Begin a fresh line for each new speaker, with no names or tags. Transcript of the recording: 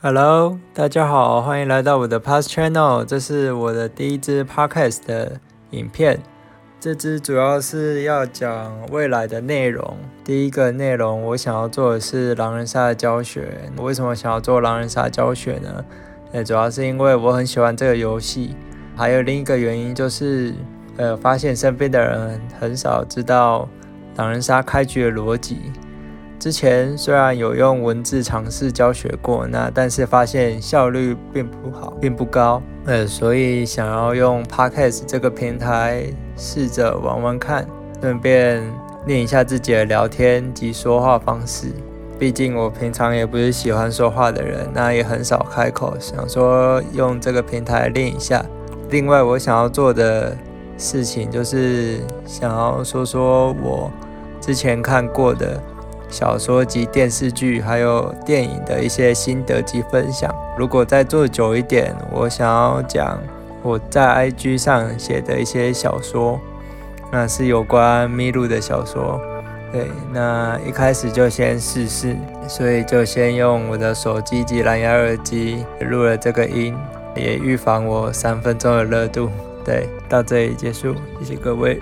Hello，大家好，欢迎来到我的 Past Channel，这是我的第一支 Podcast 的影片。这支主要是要讲未来的内容。第一个内容，我想要做的是狼人杀的教学。我为什么想要做狼人杀教学呢？呃，主要是因为我很喜欢这个游戏，还有另一个原因就是，呃，发现身边的人很少知道狼人杀开局的逻辑。之前虽然有用文字尝试教学过，那但是发现效率并不好，并不高。呃，所以想要用 Podcast 这个平台试着玩玩看，顺便练一下自己的聊天及说话方式。毕竟我平常也不是喜欢说话的人，那也很少开口，想说用这个平台练一下。另外，我想要做的事情就是想要说说我之前看过的。小说及电视剧，还有电影的一些心得及分享。如果再做久一点，我想要讲我在 IG 上写的一些小说，那是有关麋鹿的小说。对，那一开始就先试试，所以就先用我的手机及蓝牙耳机录了这个音，也预防我三分钟的热度。对，到这里结束，谢谢各位。